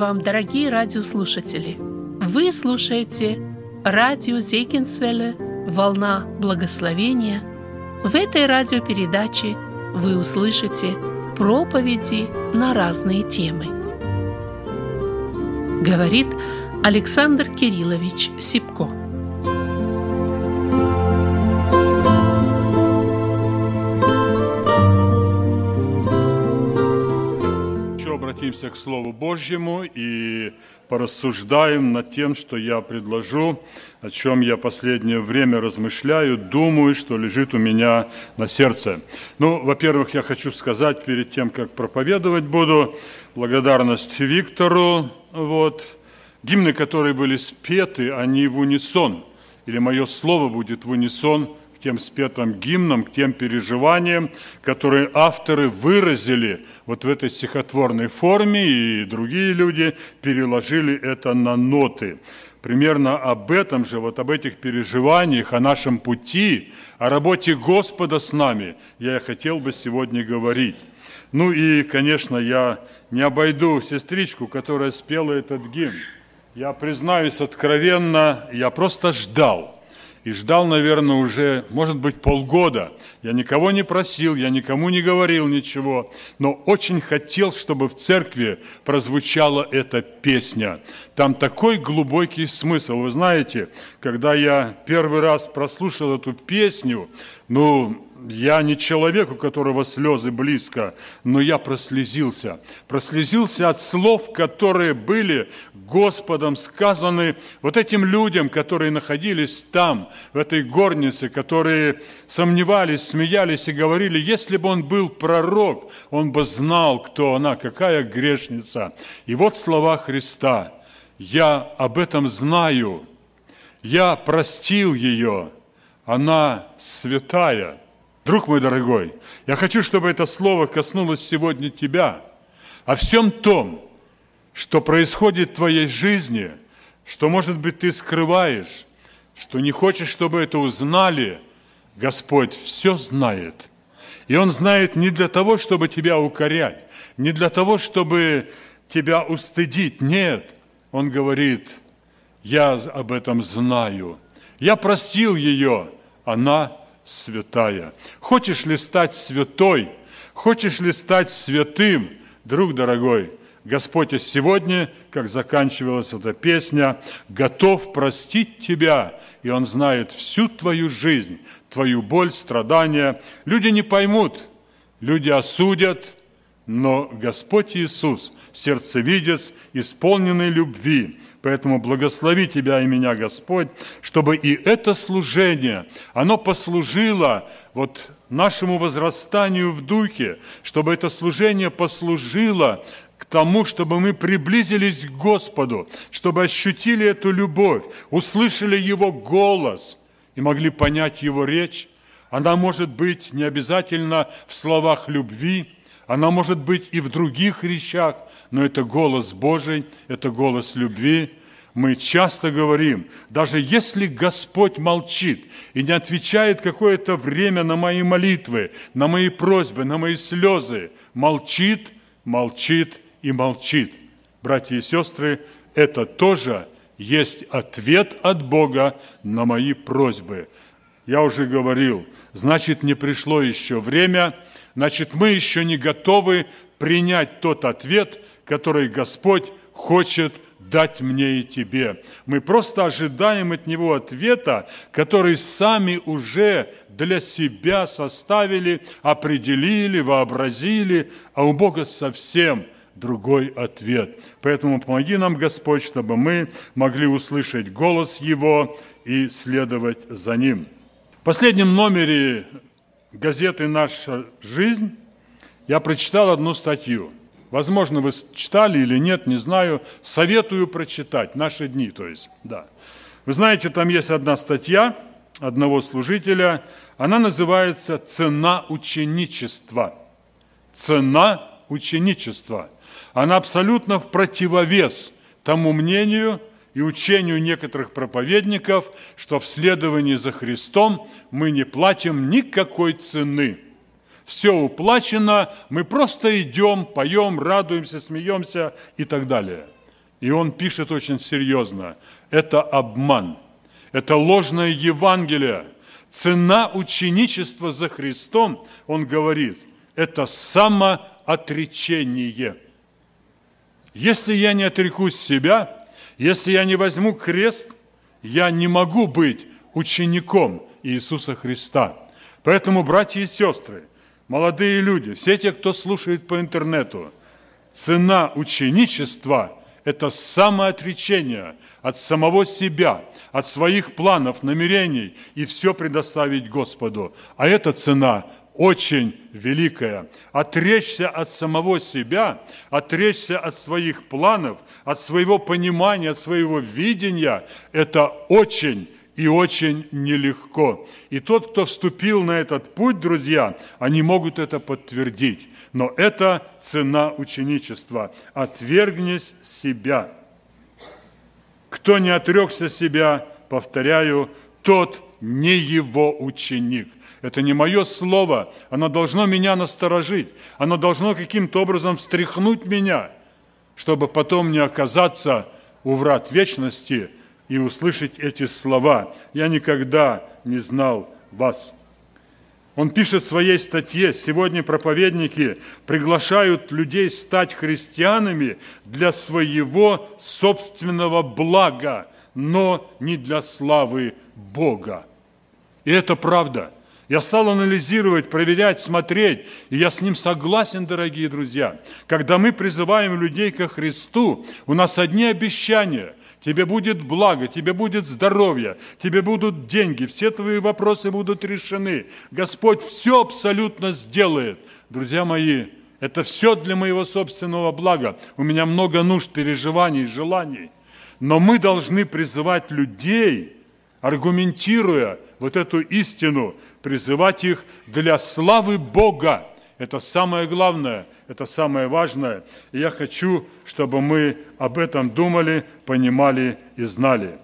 Вам, дорогие радиослушатели! Вы слушаете радио Зейкинсвелле «Волна благословения». В этой радиопередаче вы услышите проповеди на разные темы. Говорит Александр Кириллович Сипко. Обратимся к Слову Божьему и порассуждаем над тем, что я предложу, о чем я последнее время размышляю, думаю, что лежит у меня на сердце. Ну, во-первых, я хочу сказать перед тем, как проповедовать буду, благодарность Виктору. Вот. Гимны, которые были спеты, они в унисон, или мое слово будет в унисон тем спетым гимнам, к тем переживаниям, которые авторы выразили вот в этой стихотворной форме, и другие люди переложили это на ноты. Примерно об этом же, вот об этих переживаниях, о нашем пути, о работе Господа с нами я хотел бы сегодня говорить. Ну и, конечно, я не обойду сестричку, которая спела этот гимн. Я признаюсь откровенно, я просто ждал – и ждал, наверное, уже, может быть, полгода. Я никого не просил, я никому не говорил ничего, но очень хотел, чтобы в церкви прозвучала эта песня. Там такой глубокий смысл. Вы знаете, когда я первый раз прослушал эту песню, ну, я не человек, у которого слезы близко, но я прослезился. Прослезился от слов, которые были Господом сказаны вот этим людям, которые находились там, в этой горнице, которые сомневались, смеялись и говорили, если бы он был пророк, он бы знал, кто она, какая грешница. И вот слова Христа. Я об этом знаю. Я простил ее. Она святая. Друг мой дорогой, я хочу, чтобы это слово коснулось сегодня тебя. О всем том, что происходит в твоей жизни, что, может быть, ты скрываешь, что не хочешь, чтобы это узнали, Господь все знает. И Он знает не для того, чтобы тебя укорять, не для того, чтобы тебя устыдить. Нет, Он говорит, я об этом знаю. Я простил ее, она святая. Хочешь ли стать святой? Хочешь ли стать святым, друг дорогой? Господь сегодня, как заканчивалась эта песня, готов простить тебя, и Он знает всю твою жизнь, твою боль, страдания. Люди не поймут, люди осудят, но Господь Иисус, сердцевидец, исполненный любви, Поэтому благослови Тебя и меня, Господь, чтобы и это служение, оно послужило вот нашему возрастанию в духе, чтобы это служение послужило к тому, чтобы мы приблизились к Господу, чтобы ощутили эту любовь, услышали Его голос и могли понять Его речь. Она может быть не обязательно в словах любви, она может быть и в других речах, но это голос Божий, это голос любви. Мы часто говорим, даже если Господь молчит и не отвечает какое-то время на мои молитвы, на мои просьбы, на мои слезы, молчит, молчит и молчит. Братья и сестры, это тоже есть ответ от Бога на мои просьбы. Я уже говорил, значит, не пришло еще время, значит, мы еще не готовы принять тот ответ, который Господь хочет дать мне и тебе. Мы просто ожидаем от Него ответа, который сами уже для себя составили, определили, вообразили, а у Бога совсем другой ответ. Поэтому помоги нам, Господь, чтобы мы могли услышать голос Его и следовать за Ним. В последнем номере газеты «Наша жизнь» я прочитал одну статью – Возможно, вы читали или нет, не знаю. Советую прочитать. Наши дни, то есть, да. Вы знаете, там есть одна статья одного служителя. Она называется «Цена ученичества». Цена ученичества. Она абсолютно в противовес тому мнению и учению некоторых проповедников, что в следовании за Христом мы не платим никакой цены – все уплачено, мы просто идем, поем, радуемся, смеемся и так далее. И он пишет очень серьезно. Это обман, это ложное Евангелие. Цена ученичества за Христом, он говорит, это самоотречение. Если я не отрекусь себя, если я не возьму крест, я не могу быть учеником Иисуса Христа. Поэтому, братья и сестры, молодые люди, все те, кто слушает по интернету, цена ученичества – это самоотречение от самого себя, от своих планов, намерений и все предоставить Господу. А эта цена очень великая. Отречься от самого себя, отречься от своих планов, от своего понимания, от своего видения – это очень и очень нелегко. И тот, кто вступил на этот путь, друзья, они могут это подтвердить. Но это цена ученичества. Отвергнись себя. Кто не отрекся себя, повторяю, тот не его ученик. Это не мое слово, оно должно меня насторожить, оно должно каким-то образом встряхнуть меня, чтобы потом не оказаться у врат вечности и услышать эти слова. Я никогда не знал вас. Он пишет в своей статье, сегодня проповедники приглашают людей стать христианами для своего собственного блага, но не для славы Бога. И это правда – я стал анализировать, проверять, смотреть, и я с ним согласен, дорогие друзья. Когда мы призываем людей ко Христу, у нас одни обещания. Тебе будет благо, тебе будет здоровье, тебе будут деньги, все твои вопросы будут решены. Господь все абсолютно сделает. Друзья мои, это все для моего собственного блага. У меня много нужд, переживаний, желаний. Но мы должны призывать людей, аргументируя вот эту истину, призывать их для славы Бога. Это самое главное, это самое важное. И я хочу, чтобы мы об этом думали, понимали и знали.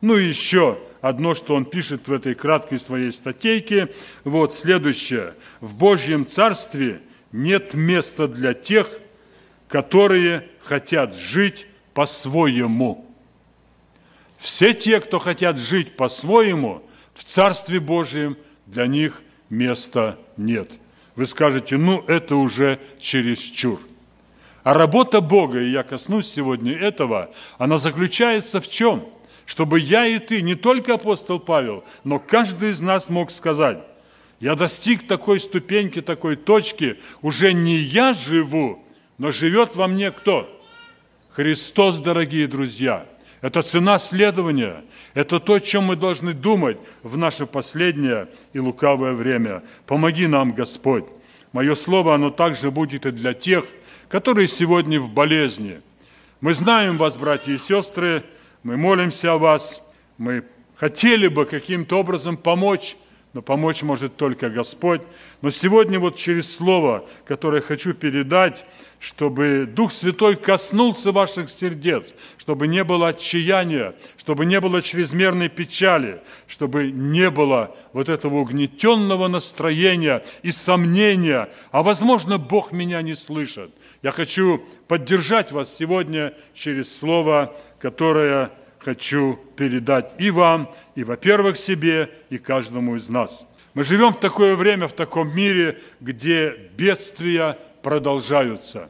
Ну и еще одно, что он пишет в этой краткой своей статейке. Вот следующее. В Божьем Царстве нет места для тех, которые хотят жить по-своему. Все те, кто хотят жить по-своему, в Царстве Божьем для них места нет. Вы скажете, ну это уже чересчур. А работа Бога, и я коснусь сегодня этого, она заключается в чем? Чтобы я и ты, не только апостол Павел, но каждый из нас мог сказать, я достиг такой ступеньки, такой точки, уже не я живу, но живет во мне кто? Христос, дорогие друзья – это цена следования. Это то, чем мы должны думать в наше последнее и лукавое время. Помоги нам, Господь. Мое слово, оно также будет и для тех, которые сегодня в болезни. Мы знаем вас, братья и сестры, мы молимся о вас, мы хотели бы каким-то образом помочь но помочь может только Господь. Но сегодня вот через слово, которое хочу передать, чтобы Дух Святой коснулся ваших сердец, чтобы не было отчаяния, чтобы не было чрезмерной печали, чтобы не было вот этого угнетенного настроения и сомнения, а возможно, Бог меня не слышит. Я хочу поддержать вас сегодня через слово, которое хочу передать и вам, и, во-первых, себе, и каждому из нас. Мы живем в такое время, в таком мире, где бедствия продолжаются.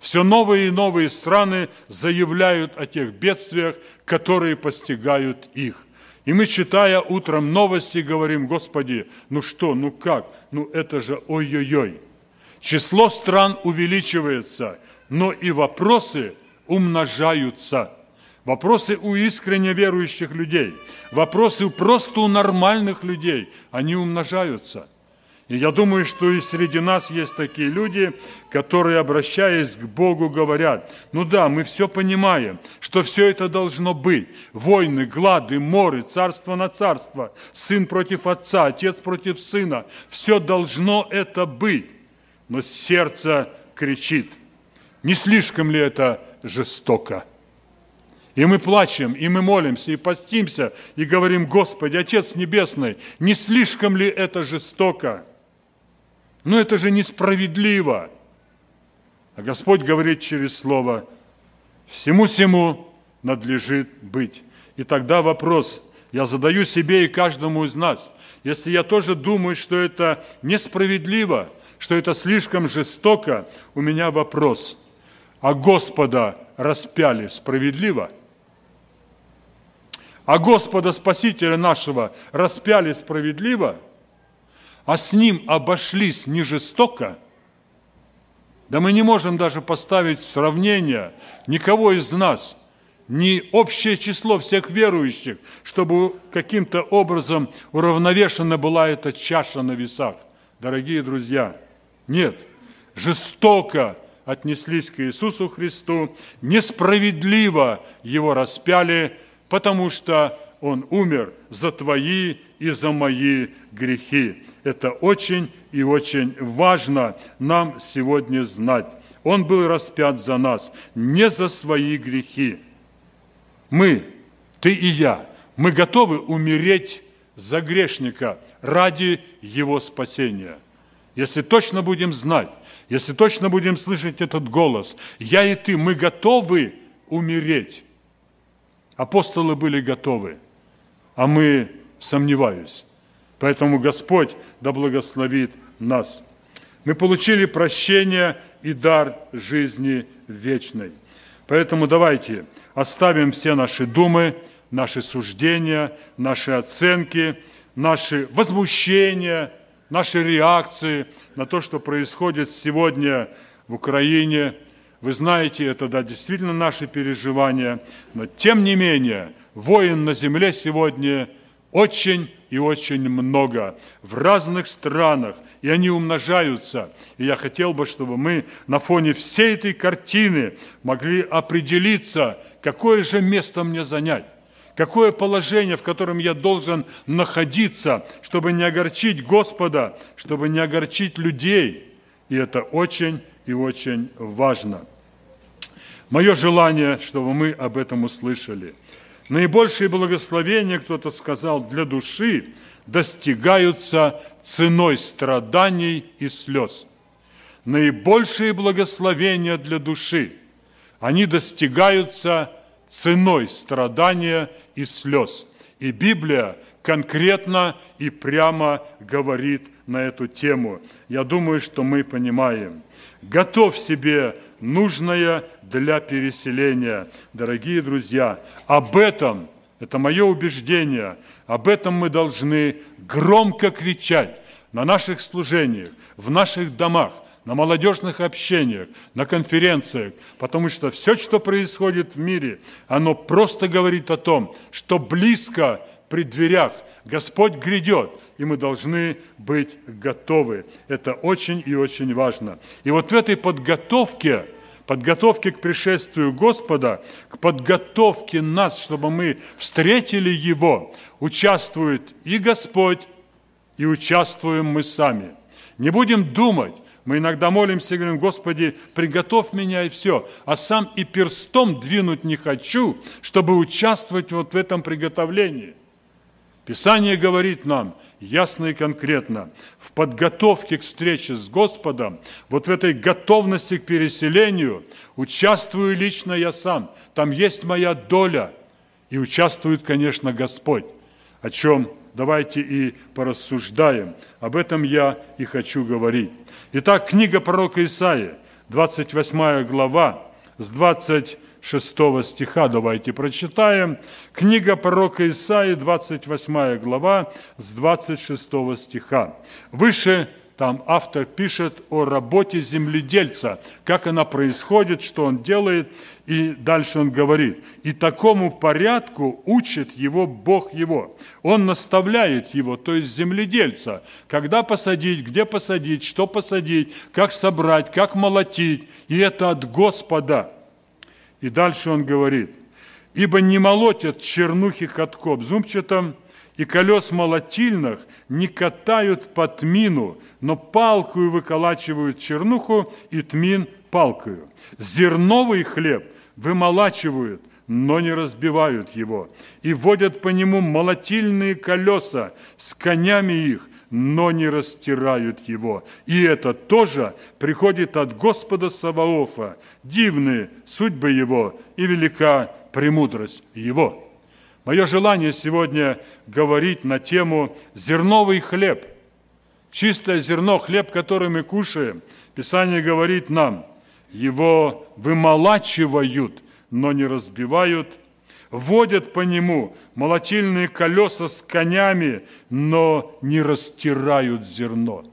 Все новые и новые страны заявляют о тех бедствиях, которые постигают их. И мы, читая утром новости, говорим, Господи, ну что, ну как, ну это же ой-ой-ой. Число стран увеличивается, но и вопросы умножаются – Вопросы у искренне верующих людей, вопросы просто у нормальных людей, они умножаются. И я думаю, что и среди нас есть такие люди, которые, обращаясь к Богу, говорят, ну да, мы все понимаем, что все это должно быть. Войны, глады, моры, царство на царство, сын против отца, отец против сына. Все должно это быть. Но сердце кричит, не слишком ли это жестоко? И мы плачем, и мы молимся, и постимся, и говорим, Господи, Отец Небесный, не слишком ли это жестоко? Но это же несправедливо. А Господь говорит через Слово, всему-всему надлежит быть. И тогда вопрос, я задаю себе и каждому из нас, если я тоже думаю, что это несправедливо, что это слишком жестоко, у меня вопрос, а Господа распяли справедливо? А Господа Спасителя нашего распяли справедливо? А с Ним обошлись не жестоко? Да мы не можем даже поставить в сравнение никого из нас – не общее число всех верующих, чтобы каким-то образом уравновешена была эта чаша на весах. Дорогие друзья, нет, жестоко отнеслись к Иисусу Христу, несправедливо Его распяли, потому что Он умер за твои и за мои грехи. Это очень и очень важно нам сегодня знать. Он был распят за нас, не за свои грехи, мы, ты и я, мы готовы умереть за грешника ради его спасения. Если точно будем знать, если точно будем слышать этот голос, я и ты, мы готовы умереть. Апостолы были готовы, а мы сомневаюсь. Поэтому Господь да благословит нас. Мы получили прощение и дар жизни вечной. Поэтому давайте оставим все наши думы, наши суждения, наши оценки, наши возмущения, наши реакции на то, что происходит сегодня в Украине. Вы знаете, это да, действительно наши переживания, но тем не менее, воин на земле сегодня очень и очень много в разных странах, и они умножаются. И я хотел бы, чтобы мы на фоне всей этой картины могли определиться, какое же место мне занять, какое положение, в котором я должен находиться, чтобы не огорчить Господа, чтобы не огорчить людей. И это очень и очень важно. Мое желание, чтобы мы об этом услышали – Наибольшие благословения, кто-то сказал, для души достигаются ценой страданий и слез. Наибольшие благословения для души, они достигаются ценой страдания и слез. И Библия конкретно и прямо говорит на эту тему. Я думаю, что мы понимаем. Готовь себе нужное для переселения. Дорогие друзья, об этом, это мое убеждение, об этом мы должны громко кричать на наших служениях, в наших домах, на молодежных общениях, на конференциях, потому что все, что происходит в мире, оно просто говорит о том, что близко при дверях Господь грядет, и мы должны быть готовы. Это очень и очень важно. И вот в этой подготовке – подготовке к пришествию Господа, к подготовке нас, чтобы мы встретили Его, участвует и Господь, и участвуем мы сами. Не будем думать, мы иногда молимся и говорим, Господи, приготовь меня и все, а сам и перстом двинуть не хочу, чтобы участвовать вот в этом приготовлении. Писание говорит нам – ясно и конкретно. В подготовке к встрече с Господом, вот в этой готовности к переселению, участвую лично я сам. Там есть моя доля. И участвует, конечно, Господь. О чем давайте и порассуждаем. Об этом я и хочу говорить. Итак, книга пророка Исаия, 28 глава, с 20 6 стиха давайте прочитаем. Книга пророка Исаии, 28 глава, с 26 стиха. Выше там автор пишет о работе земледельца, как она происходит, что он делает, и дальше он говорит, «И такому порядку учит его Бог его». Он наставляет его, то есть земледельца, когда посадить, где посадить, что посадить, как собрать, как молотить, и это от Господа – и дальше он говорит, «Ибо не молотят чернухи катков зумчатом, и колес молотильных не катают по тмину, но палкою выколачивают чернуху и тмин палкою. Зерновый хлеб вымолачивают, но не разбивают его, и водят по нему молотильные колеса с конями их, но не растирают его. И это тоже приходит от Господа Саваофа. Дивные судьбы его и велика премудрость его. Мое желание сегодня говорить на тему «зерновый хлеб». Чистое зерно, хлеб, который мы кушаем, Писание говорит нам, его вымолачивают, но не разбивают – водят по нему молотильные колеса с конями, но не растирают зерно.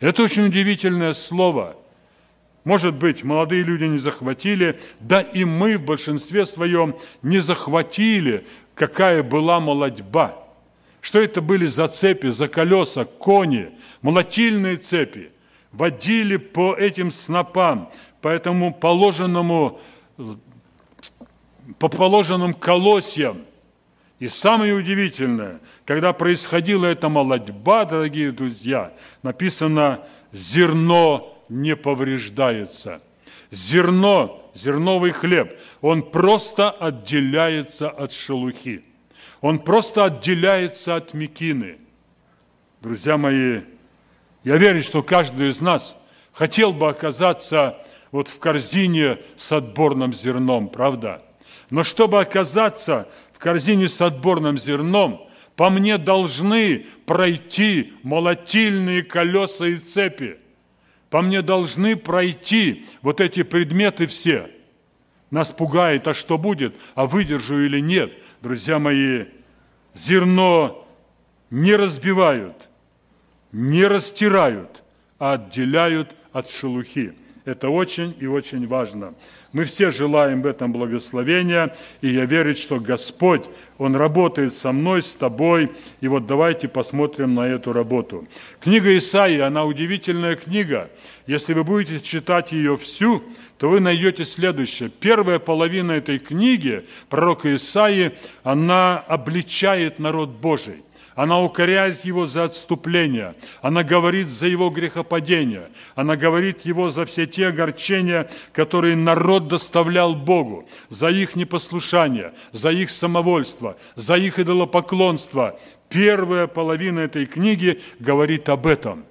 Это очень удивительное слово. Может быть, молодые люди не захватили, да и мы в большинстве своем не захватили, какая была молодьба. Что это были за цепи, за колеса, кони, молотильные цепи. Водили по этим снопам, по этому положенному по положенным колосьям. И самое удивительное, когда происходила эта молодьба, дорогие друзья, написано «зерно не повреждается». Зерно, зерновый хлеб, он просто отделяется от шелухи. Он просто отделяется от мекины. Друзья мои, я верю, что каждый из нас хотел бы оказаться вот в корзине с отборным зерном, правда? Но чтобы оказаться в корзине с отборным зерном, по мне должны пройти молотильные колеса и цепи. По мне должны пройти вот эти предметы все. Нас пугает, а что будет, а выдержу или нет. Друзья мои, зерно не разбивают, не растирают, а отделяют от шелухи. Это очень и очень важно. Мы все желаем в этом благословения, и я верю, что Господь, Он работает со мной, с тобой, и вот давайте посмотрим на эту работу. Книга Исаии, она удивительная книга. Если вы будете читать ее всю, то вы найдете следующее. Первая половина этой книги, пророка Исаии, она обличает народ Божий. Она укоряет его за отступление. Она говорит за его грехопадение. Она говорит его за все те огорчения, которые народ доставлял Богу, за их непослушание, за их самовольство, за их идолопоклонство. Первая половина этой книги говорит об этом.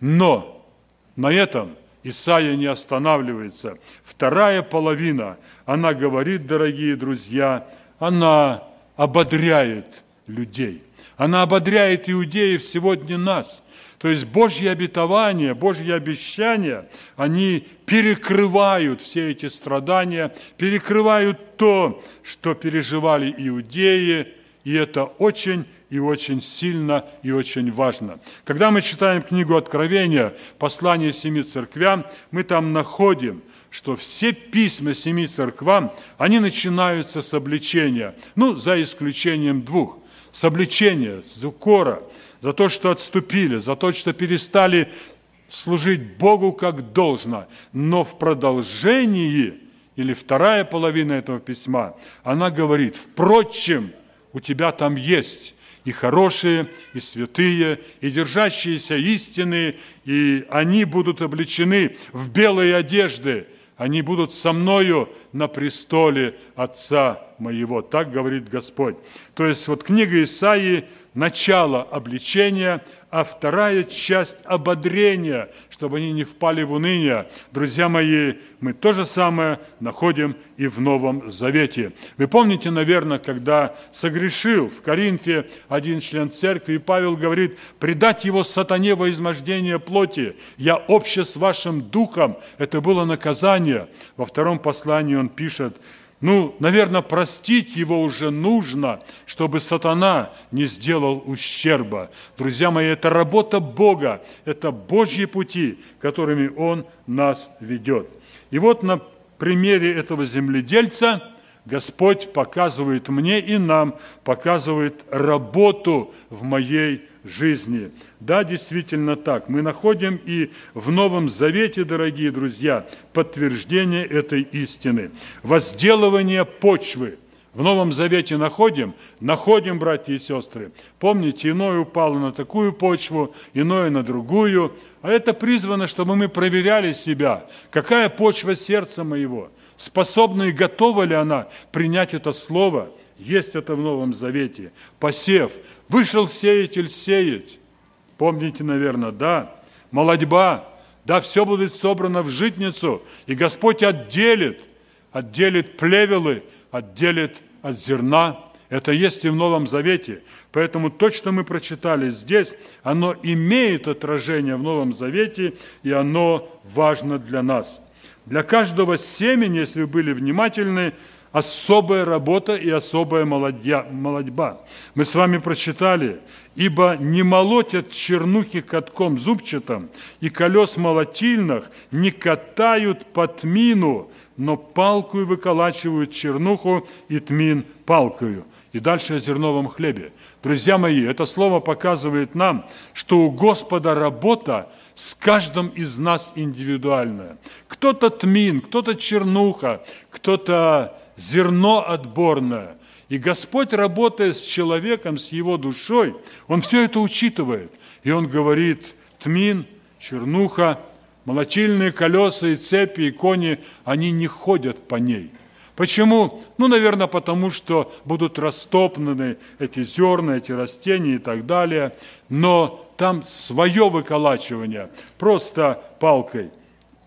Но на этом Исаия не останавливается. Вторая половина, она говорит, дорогие друзья, она ободряет людей – она ободряет иудеев сегодня нас. То есть Божьи обетования, Божьи обещания, они перекрывают все эти страдания, перекрывают то, что переживали иудеи, и это очень и очень сильно и очень важно. Когда мы читаем книгу Откровения, послание семи церквям, мы там находим, что все письма семи церквам, они начинаются с обличения, ну, за исключением двух с обличения, с укора, за то, что отступили, за то, что перестали служить Богу как должно. Но в продолжении, или вторая половина этого письма, она говорит, впрочем, у тебя там есть и хорошие, и святые, и держащиеся истины, и они будут обличены в белые одежды, они будут со мною на престоле Отца моего. Так говорит Господь. То есть вот книга Исаии – начало обличения, а вторая часть – ободрения, чтобы они не впали в уныние. Друзья мои, мы то же самое находим и в Новом Завете. Вы помните, наверное, когда согрешил в Коринфе один член церкви, и Павел говорит, «Предать его сатане во измождение плоти, я обще с вашим духом». Это было наказание. Во втором послании он пишет, ну, наверное, простить его уже нужно, чтобы сатана не сделал ущерба. Друзья мои, это работа Бога, это Божьи пути, которыми Он нас ведет. И вот на примере этого земледельца Господь показывает мне и нам, показывает работу в моей жизни. Да, действительно так. Мы находим и в Новом Завете, дорогие друзья, подтверждение этой истины. Возделывание почвы. В Новом Завете находим? Находим, братья и сестры. Помните, иное упало на такую почву, иное на другую. А это призвано, чтобы мы проверяли себя. Какая почва сердца моего? Способна и готова ли она принять это слово – есть это в Новом Завете. Посев. Вышел сеятель сеять. Помните, наверное, да? Молодьба, да, все будет собрано в житницу, и Господь отделит, отделит плевелы, отделит от зерна. Это есть и в Новом Завете. Поэтому то, что мы прочитали здесь, оно имеет отражение в Новом Завете, и оно важно для нас. Для каждого семени, если вы были внимательны, особая работа и особая молодья, молодьба. Мы с вами прочитали, «Ибо не молотят чернухи катком зубчатым, и колес молотильных не катают по тмину, но палкою выколачивают чернуху и тмин палкою». И дальше о зерновом хлебе. Друзья мои, это слово показывает нам, что у Господа работа с каждым из нас индивидуальная. Кто-то тмин, кто-то чернуха, кто-то зерно отборное. И Господь, работая с человеком, с его душой, Он все это учитывает. И Он говорит, тмин, чернуха, молотильные колеса и цепи, и кони, они не ходят по ней. Почему? Ну, наверное, потому что будут растоплены эти зерна, эти растения и так далее. Но там свое выколачивание, просто палкой.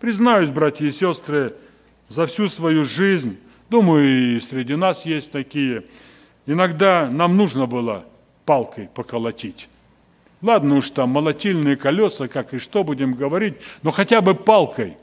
Признаюсь, братья и сестры, за всю свою жизнь Думаю, и среди нас есть такие. Иногда нам нужно было палкой поколотить. Ладно уж там молотильные колеса, как и что будем говорить, но хотя бы палкой.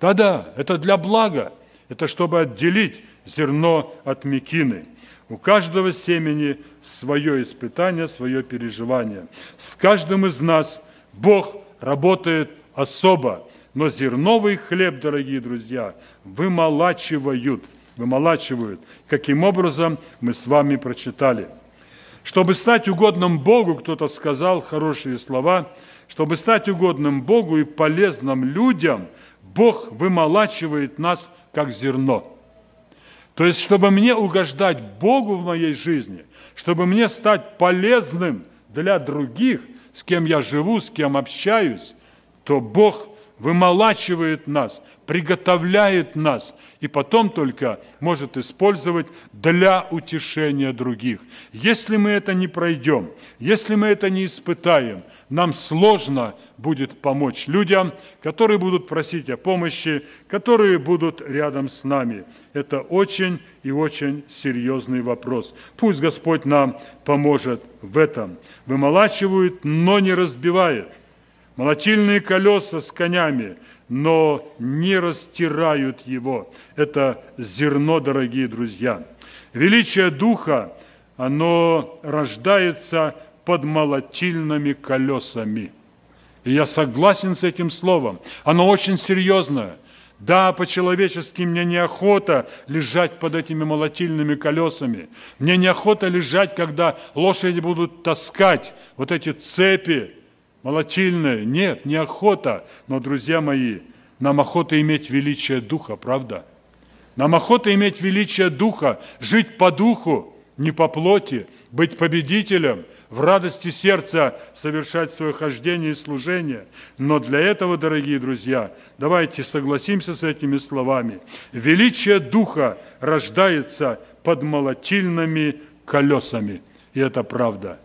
Да-да, это для блага. Это чтобы отделить зерно от мекины. У каждого семени свое испытание, свое переживание. С каждым из нас Бог работает особо. Но зерновый хлеб, дорогие друзья, вымолачивают – вымолачивают. Каким образом, мы с вами прочитали. Чтобы стать угодным Богу, кто-то сказал хорошие слова, чтобы стать угодным Богу и полезным людям, Бог вымолачивает нас, как зерно. То есть, чтобы мне угождать Богу в моей жизни, чтобы мне стать полезным для других, с кем я живу, с кем общаюсь, то Бог вымолачивает нас, приготовляет нас и потом только может использовать для утешения других. Если мы это не пройдем, если мы это не испытаем, нам сложно будет помочь людям, которые будут просить о помощи, которые будут рядом с нами. Это очень и очень серьезный вопрос. Пусть Господь нам поможет в этом. Вымолачивают, но не разбивает. Молотильные колеса с конями – но не растирают его. Это зерно, дорогие друзья. Величие Духа, оно рождается под молотильными колесами. И я согласен с этим словом. Оно очень серьезное. Да, по-человечески мне неохота лежать под этими молотильными колесами. Мне неохота лежать, когда лошади будут таскать вот эти цепи, молотильное. Нет, неохота. Но, друзья мои, нам охота иметь величие Духа, правда? Нам охота иметь величие Духа, жить по Духу, не по плоти, быть победителем, в радости сердца совершать свое хождение и служение. Но для этого, дорогие друзья, давайте согласимся с этими словами. Величие Духа рождается под молотильными колесами. И это правда.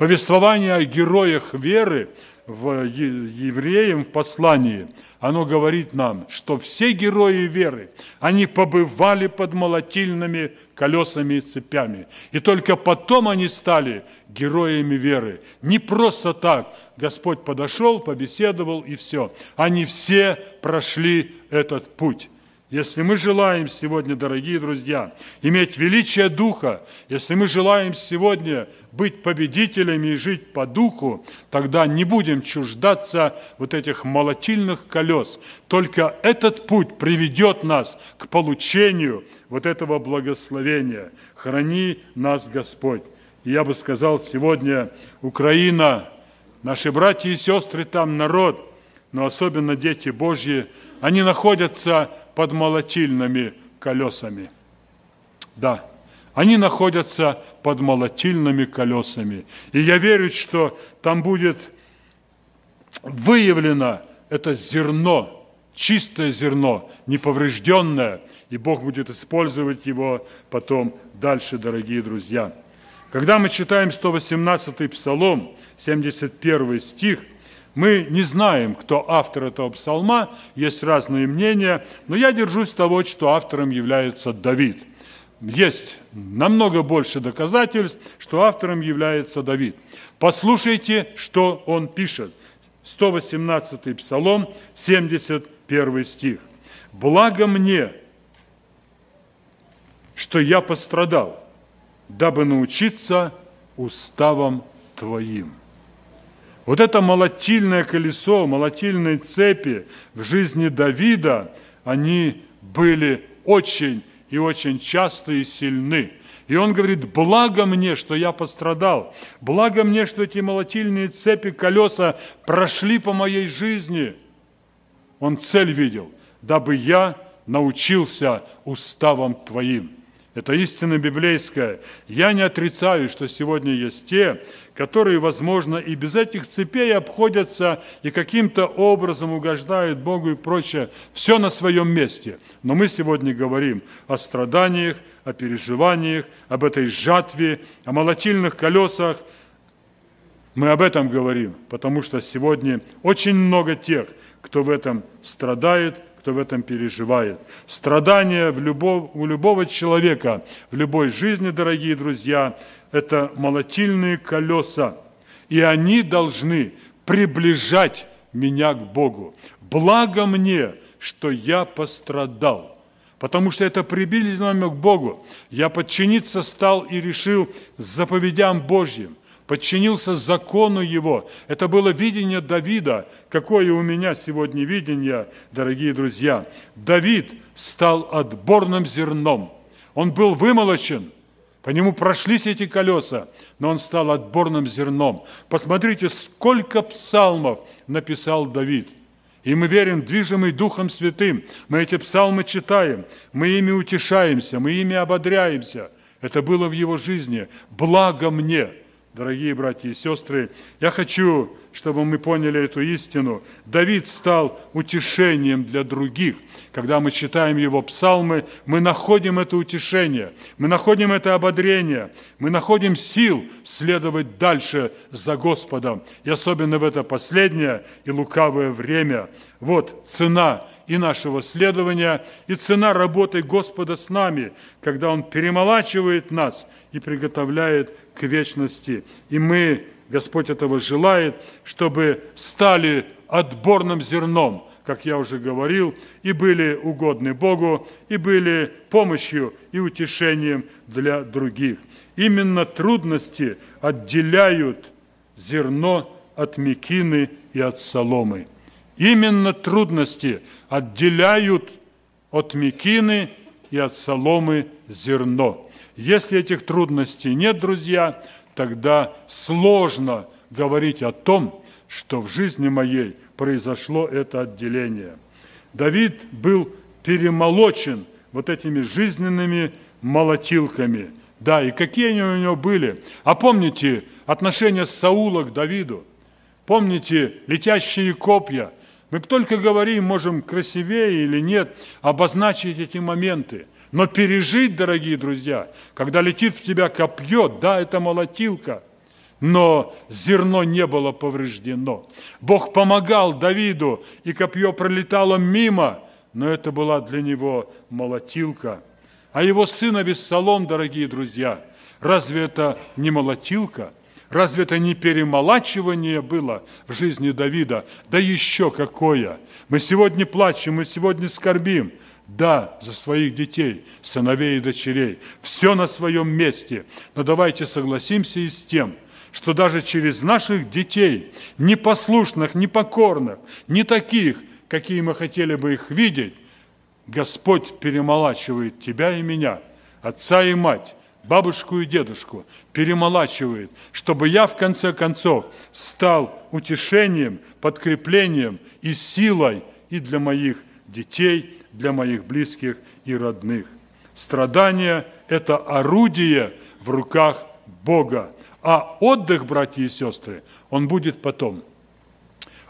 Повествование о героях веры в евреям в послании, оно говорит нам, что все герои веры, они побывали под молотильными колесами и цепями. И только потом они стали героями веры. Не просто так. Господь подошел, побеседовал и все. Они все прошли этот путь. Если мы желаем сегодня, дорогие друзья, иметь величие Духа, если мы желаем сегодня быть победителями и жить по Духу, тогда не будем чуждаться вот этих молотильных колес. Только этот путь приведет нас к получению вот этого благословения. Храни нас Господь. И я бы сказал сегодня, Украина, наши братья и сестры там, народ, но особенно дети Божьи, они находятся под молотильными колесами. Да, они находятся под молотильными колесами. И я верю, что там будет выявлено это зерно, чистое зерно, неповрежденное, и Бог будет использовать его потом дальше, дорогие друзья. Когда мы читаем 118-й Псалом, 71 стих, мы не знаем, кто автор этого псалма, есть разные мнения, но я держусь того, что автором является Давид. Есть намного больше доказательств, что автором является Давид. Послушайте, что он пишет. 118 Псалом, 71 стих. «Благо мне, что я пострадал, дабы научиться уставам Твоим». Вот это молотильное колесо, молотильные цепи в жизни Давида, они были очень и очень часто и сильны. И он говорит, благо мне, что я пострадал, благо мне, что эти молотильные цепи, колеса прошли по моей жизни. Он цель видел, дабы я научился уставам Твоим. Это истина библейская. Я не отрицаю, что сегодня есть те, которые, возможно, и без этих цепей обходятся и каким-то образом угождают Богу и прочее. Все на своем месте. Но мы сегодня говорим о страданиях, о переживаниях, об этой жатве, о молотильных колесах. Мы об этом говорим, потому что сегодня очень много тех, кто в этом страдает, кто в этом переживает. Страдания в любого, у любого человека, в любой жизни, дорогие друзья, это молотильные колеса, и они должны приближать меня к Богу. Благо мне, что я пострадал, потому что это приблизило меня к Богу. Я подчиниться стал и решил заповедям Божьим подчинился закону его. Это было видение Давида. Какое у меня сегодня видение, дорогие друзья? Давид стал отборным зерном. Он был вымолочен, по нему прошлись эти колеса, но он стал отборным зерном. Посмотрите, сколько псалмов написал Давид. И мы верим, движимый Духом Святым, мы эти псалмы читаем, мы ими утешаемся, мы ими ободряемся. Это было в его жизни. Благо мне – Дорогие братья и сестры, я хочу, чтобы мы поняли эту истину. Давид стал утешением для других. Когда мы читаем его псалмы, мы находим это утешение, мы находим это ободрение, мы находим сил следовать дальше за Господом. И особенно в это последнее и лукавое время. Вот цена и нашего следования, и цена работы Господа с нами, когда Он перемолачивает нас и приготовляет к вечности. И мы, Господь этого желает, чтобы стали отборным зерном, как я уже говорил, и были угодны Богу, и были помощью и утешением для других. Именно трудности отделяют зерно от мекины и от соломы. Именно трудности отделяют от мекины и от соломы зерно. Если этих трудностей нет, друзья, тогда сложно говорить о том, что в жизни моей произошло это отделение. Давид был перемолочен вот этими жизненными молотилками. Да, и какие они у него были. А помните отношение Саула к Давиду? Помните летящие копья – мы только говорим, можем красивее или нет, обозначить эти моменты. Но пережить, дорогие друзья, когда летит в тебя копье, да, это молотилка, но зерно не было повреждено. Бог помогал Давиду, и копье пролетало мимо, но это была для него молотилка. А его сына Вессалом, дорогие друзья, разве это не молотилка – Разве это не перемолачивание было в жизни Давида? Да еще какое! Мы сегодня плачем, мы сегодня скорбим. Да, за своих детей, сыновей и дочерей. Все на своем месте. Но давайте согласимся и с тем, что даже через наших детей, непослушных, непокорных, не таких, какие мы хотели бы их видеть, Господь перемолачивает тебя и меня, отца и мать, бабушку и дедушку перемолачивает, чтобы я в конце концов стал утешением, подкреплением и силой и для моих детей, для моих близких и родных. Страдание – это орудие в руках Бога, а отдых, братья и сестры, он будет потом.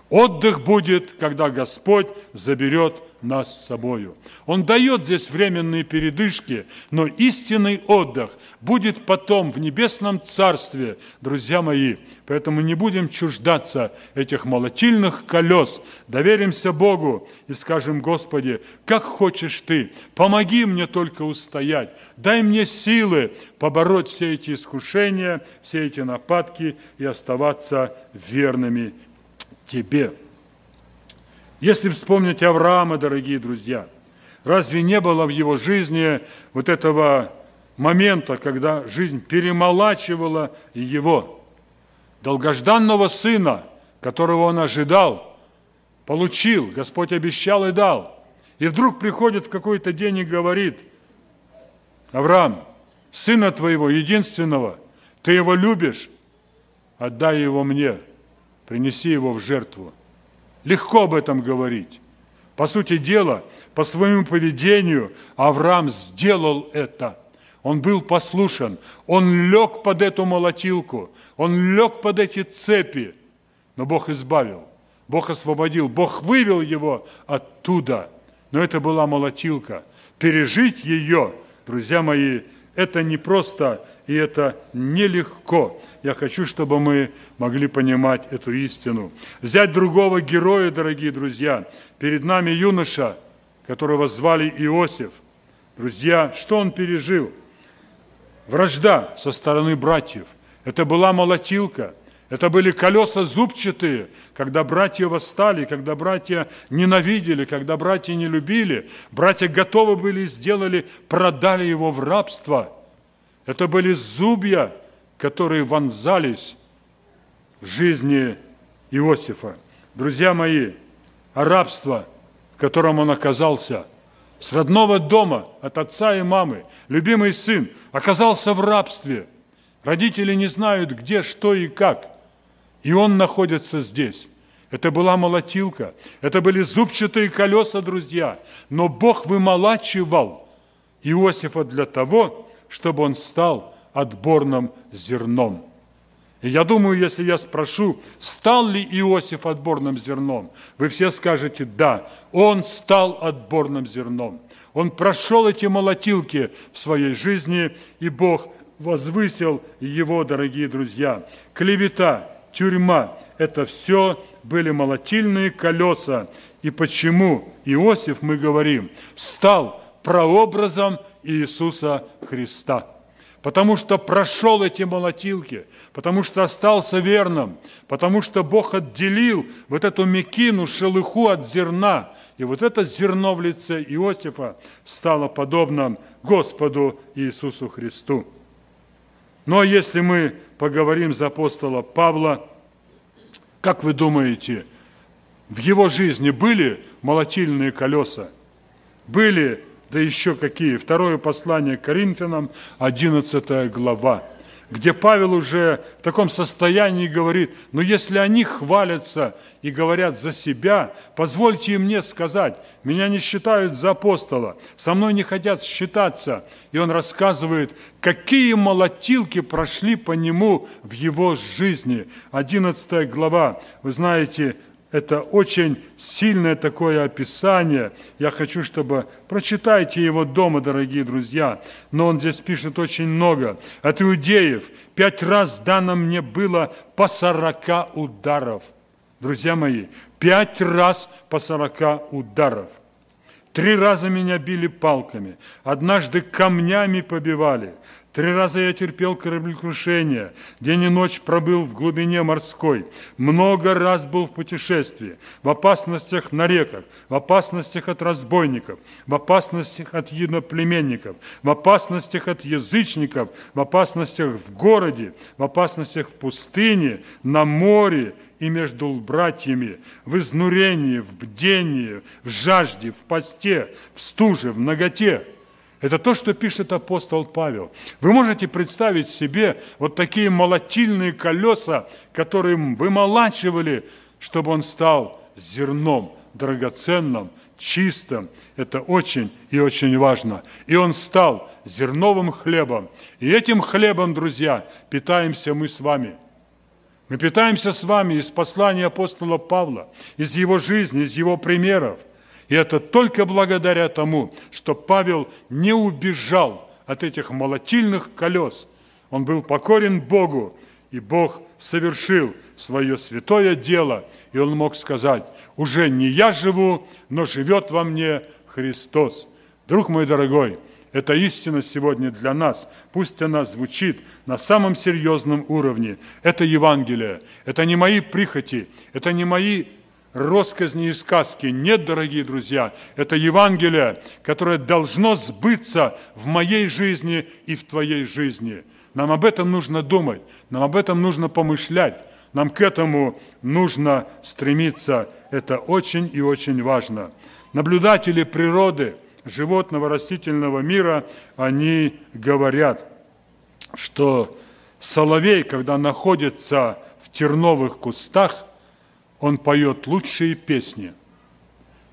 Отдых будет, когда Господь заберет нас с собою. Он дает здесь временные передышки, но истинный отдых будет потом в небесном царстве, друзья мои. Поэтому не будем чуждаться этих молотильных колес, доверимся Богу и скажем, Господи, как хочешь Ты, помоги мне только устоять, дай мне силы побороть все эти искушения, все эти нападки и оставаться верными Тебе. Если вспомнить Авраама, дорогие друзья, разве не было в его жизни вот этого момента, когда жизнь перемолачивала его, долгожданного сына, которого он ожидал, получил, Господь обещал и дал. И вдруг приходит в какой-то день и говорит, Авраам, сына твоего, единственного, ты его любишь, отдай его мне, принеси его в жертву. Легко об этом говорить. По сути дела, по своему поведению Авраам сделал это. Он был послушен, он лег под эту молотилку, он лег под эти цепи, но Бог избавил, Бог освободил, Бог вывел его оттуда. Но это была молотилка. Пережить ее, друзья мои, это не просто и это нелегко. Я хочу, чтобы мы могли понимать эту истину. Взять другого героя, дорогие друзья. Перед нами юноша, которого звали Иосиф. Друзья, что он пережил? Вражда со стороны братьев. Это была молотилка. Это были колеса зубчатые, когда братья восстали, когда братья ненавидели, когда братья не любили. Братья готовы были и сделали, продали его в рабство – это были зубья, которые вонзались в жизни Иосифа. Друзья мои, рабство, в котором он оказался, с родного дома, от отца и мамы, любимый сын, оказался в рабстве. Родители не знают, где, что и как. И он находится здесь. Это была молотилка, это были зубчатые колеса, друзья. Но Бог вымолачивал Иосифа для того, чтобы он стал отборным зерном. И я думаю, если я спрошу, стал ли Иосиф отборным зерном, вы все скажете «да». Он стал отборным зерном. Он прошел эти молотилки в своей жизни, и Бог возвысил его, дорогие друзья. Клевета, тюрьма – это все были молотильные колеса. И почему Иосиф, мы говорим, стал прообразом Иисуса Христа. Потому что прошел эти молотилки, потому что остался верным, потому что Бог отделил вот эту мекину, шелыху от зерна. И вот это зерно в лице Иосифа стало подобным Господу Иисусу Христу. Ну а если мы поговорим за апостола Павла, как вы думаете, в его жизни были молотильные колеса? Были да еще какие. Второе послание к Коринфянам, 11 глава, где Павел уже в таком состоянии говорит, но если они хвалятся и говорят за себя, позвольте мне сказать, меня не считают за апостола, со мной не хотят считаться. И он рассказывает, какие молотилки прошли по нему в его жизни. 11 глава, вы знаете, это очень сильное такое описание. Я хочу, чтобы прочитайте его дома, дорогие друзья. Но он здесь пишет очень много. От иудеев пять раз дано мне было по сорока ударов. Друзья мои, пять раз по сорока ударов. Три раза меня били палками, однажды камнями побивали, Три раза я терпел кораблекрушение, день и ночь пробыл в глубине морской, много раз был в путешествии, в опасностях на реках, в опасностях от разбойников, в опасностях от единоплеменников, в опасностях от язычников, в опасностях в городе, в опасностях в пустыне, на море и между братьями, в изнурении, в бдении, в жажде, в посте, в стуже, в ноготе – это то, что пишет апостол Павел. Вы можете представить себе вот такие молотильные колеса, которые вымолачивали, чтобы он стал зерном драгоценным, чистым. Это очень и очень важно. И он стал зерновым хлебом. И этим хлебом, друзья, питаемся мы с вами. Мы питаемся с вами из послания апостола Павла, из его жизни, из его примеров – И это только благодаря тому, что Павел не убежал от этих молотильных колес. Он был покорен Богу, и Бог совершил свое святое дело, и он мог сказать, уже не я живу, но живет во мне Христос. Друг мой дорогой, это истина сегодня для нас. Пусть она звучит на самом серьезном уровне. Это Евангелие. Это не мои прихоти. Это не мои росказни и сказки. Нет, дорогие друзья, это Евангелие, которое должно сбыться в моей жизни и в твоей жизни. Нам об этом нужно думать, нам об этом нужно помышлять, нам к этому нужно стремиться. Это очень и очень важно. Наблюдатели природы, животного, растительного мира, они говорят, что соловей, когда находится в терновых кустах, он поет лучшие песни.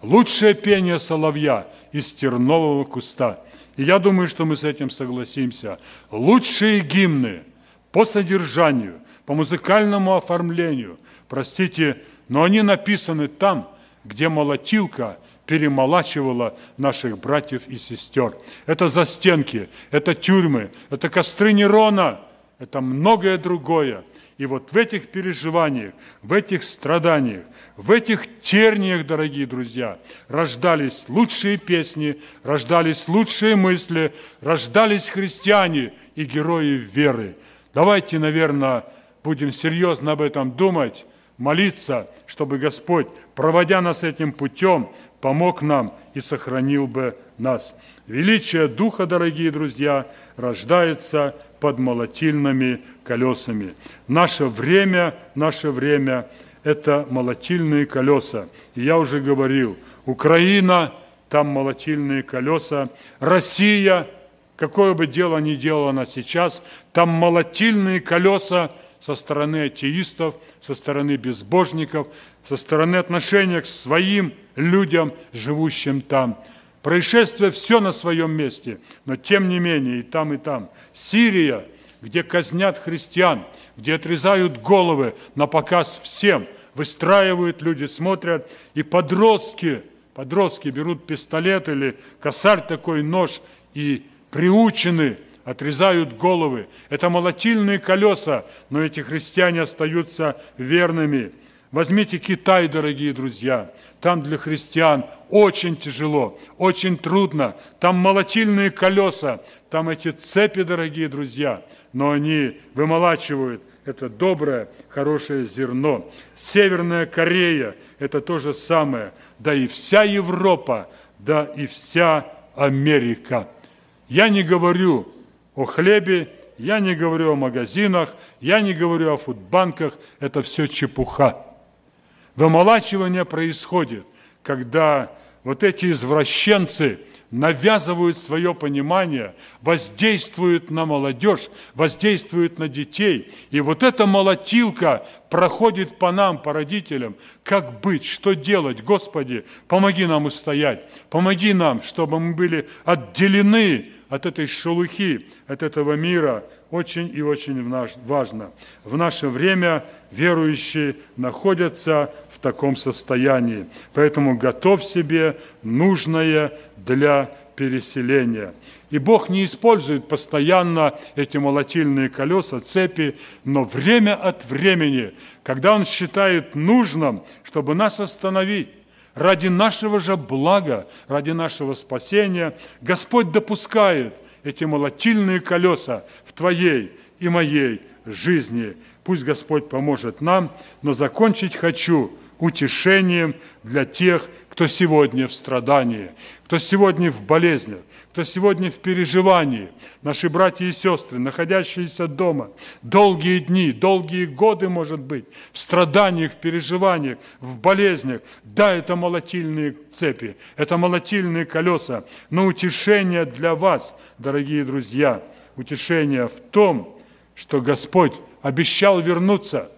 Лучшее пение соловья из тернового куста. И я думаю, что мы с этим согласимся. Лучшие гимны по содержанию, по музыкальному оформлению, простите, но они написаны там, где молотилка перемолачивала наших братьев и сестер. Это застенки, это тюрьмы, это костры Нерона, это многое другое. И вот в этих переживаниях, в этих страданиях, в этих терниях, дорогие друзья, рождались лучшие песни, рождались лучшие мысли, рождались христиане и герои веры. Давайте, наверное, будем серьезно об этом думать, молиться, чтобы Господь, проводя нас этим путем, помог нам и сохранил бы нас. Величие Духа, дорогие друзья, рождается под молотильными колесами. Наше время, наше время – это молотильные колеса. И я уже говорил, Украина – там молотильные колеса, Россия, какое бы дело ни делала она сейчас, там молотильные колеса со стороны атеистов, со стороны безбожников, со стороны отношения к своим людям, живущим там – Происшествие все на своем месте, но тем не менее и там, и там. Сирия, где казнят христиан, где отрезают головы на показ всем, выстраивают люди, смотрят, и подростки, подростки берут пистолет или косарь такой, нож, и приучены, отрезают головы. Это молотильные колеса, но эти христиане остаются верными. Возьмите Китай, дорогие друзья. Там для христиан очень тяжело, очень трудно. Там молотильные колеса, там эти цепи, дорогие друзья. Но они вымолачивают это доброе, хорошее зерно. Северная Корея – это то же самое. Да и вся Европа, да и вся Америка. Я не говорю о хлебе, я не говорю о магазинах, я не говорю о фудбанках. Это все чепуха. Вымолачивание происходит, когда вот эти извращенцы навязывают свое понимание, воздействуют на молодежь, воздействуют на детей. И вот эта молотилка проходит по нам, по родителям. Как быть, что делать? Господи, помоги нам устоять, помоги нам, чтобы мы были отделены от этой шелухи, от этого мира, очень и очень важно. В наше время верующие находятся в таком состоянии. Поэтому готовь себе нужное для переселения. И Бог не использует постоянно эти молотильные колеса, цепи, но время от времени, когда Он считает нужным, чтобы нас остановить, ради нашего же блага, ради нашего спасения, Господь допускает эти молотильные колеса в твоей и моей жизни. Пусть Господь поможет нам, но закончить хочу утешением для тех, кто сегодня в страдании, кто сегодня в болезнях, кто сегодня в переживании, наши братья и сестры, находящиеся дома, долгие дни, долгие годы, может быть, в страданиях, в переживаниях, в болезнях. Да, это молотильные цепи, это молотильные колеса, но утешение для вас, дорогие друзья, утешение в том, что Господь обещал вернуться.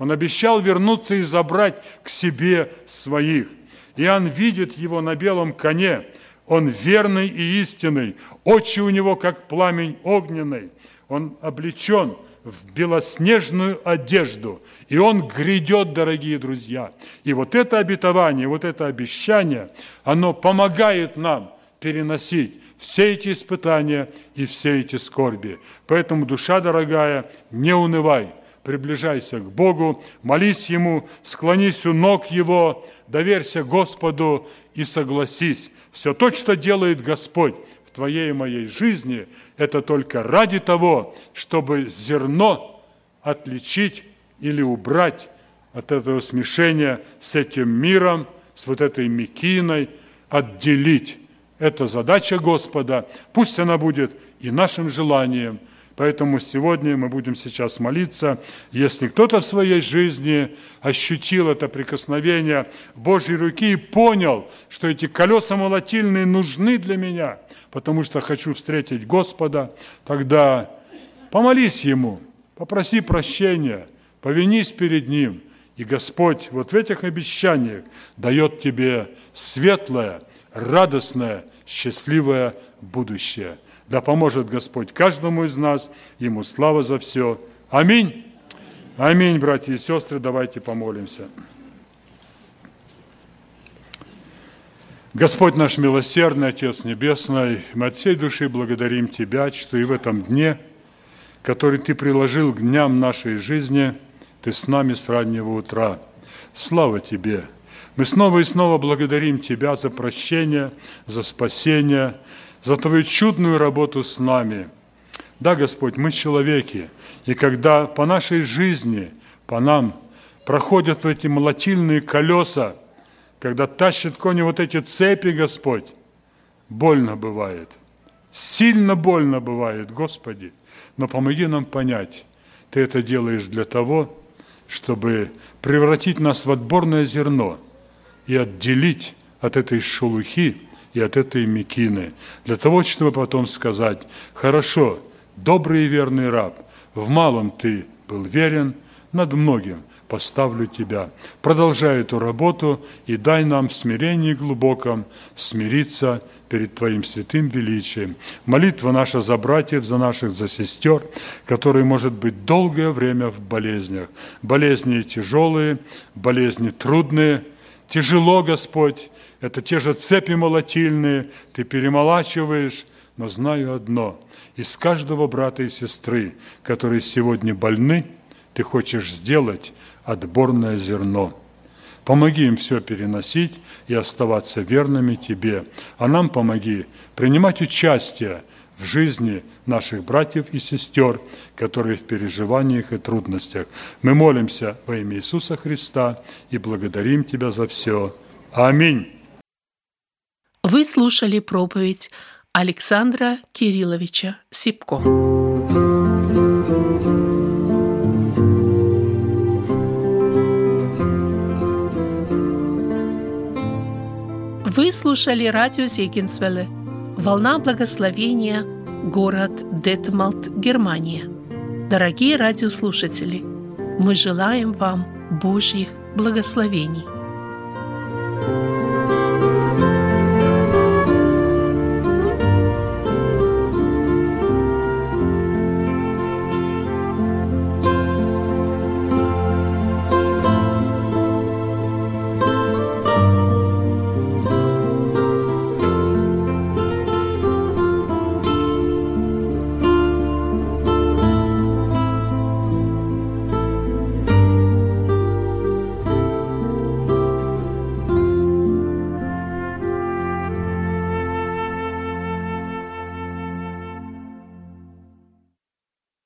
Он обещал вернуться и забрать к себе своих. Иоанн видит его на белом коне – он верный и истинный, очи у него, как пламень огненный. Он облечен в белоснежную одежду. И Он грядет, дорогие друзья. И вот это обетование, вот это обещание, оно помогает нам переносить все эти испытания и все эти скорби. Поэтому, душа дорогая, не унывай, приближайся к Богу, молись Ему, склонись у ног Его, доверься Господу и согласись. Все то, что делает Господь в твоей и моей жизни, это только ради того, чтобы зерно отличить или убрать от этого смешения с этим миром, с вот этой мекиной, отделить. Это задача Господа. Пусть она будет и нашим желанием – Поэтому сегодня мы будем сейчас молиться. Если кто-то в своей жизни ощутил это прикосновение Божьей руки и понял, что эти колеса молотильные нужны для меня, потому что хочу встретить Господа, тогда помолись Ему, попроси прощения, повинись перед Ним. И Господь вот в этих обещаниях дает тебе светлое, радостное, счастливое будущее – да поможет Господь каждому из нас. Ему слава за все. Аминь. Аминь, братья и сестры. Давайте помолимся. Господь наш милосердный, Отец Небесный, мы от всей души благодарим Тебя, что и в этом дне, который Ты приложил к дням нашей жизни, Ты с нами с раннего утра. Слава Тебе! Мы снова и снова благодарим Тебя за прощение, за спасение, за Твою чудную работу с нами. Да, Господь, мы человеки, и когда по нашей жизни, по нам проходят эти молотильные колеса, когда тащат кони вот эти цепи, Господь, больно бывает. Сильно больно бывает, Господи. Но помоги нам понять, Ты это делаешь для того, чтобы превратить нас в отборное зерно и отделить от этой шелухи, и от этой мекины, для того, чтобы потом сказать, хорошо, добрый и верный раб, в малом ты был верен, над многим поставлю тебя. Продолжай эту работу и дай нам в смирении глубоком смириться перед Твоим святым величием. Молитва наша за братьев, за наших, за сестер, которые, может быть, долгое время в болезнях. Болезни тяжелые, болезни трудные. Тяжело, Господь, это те же цепи молотильные, ты перемолачиваешь, но знаю одно, из каждого брата и сестры, которые сегодня больны, ты хочешь сделать отборное зерно. Помоги им все переносить и оставаться верными Тебе. А нам помоги принимать участие в жизни наших братьев и сестер, которые в переживаниях и трудностях. Мы молимся во имя Иисуса Христа и благодарим Тебя за все. Аминь. Вы слушали проповедь Александра Кирилловича Сипко. Вы слушали радио Зегенсвелле «Волна благословения», город Детмалт, Германия. Дорогие радиослушатели, мы желаем вам Божьих благословений.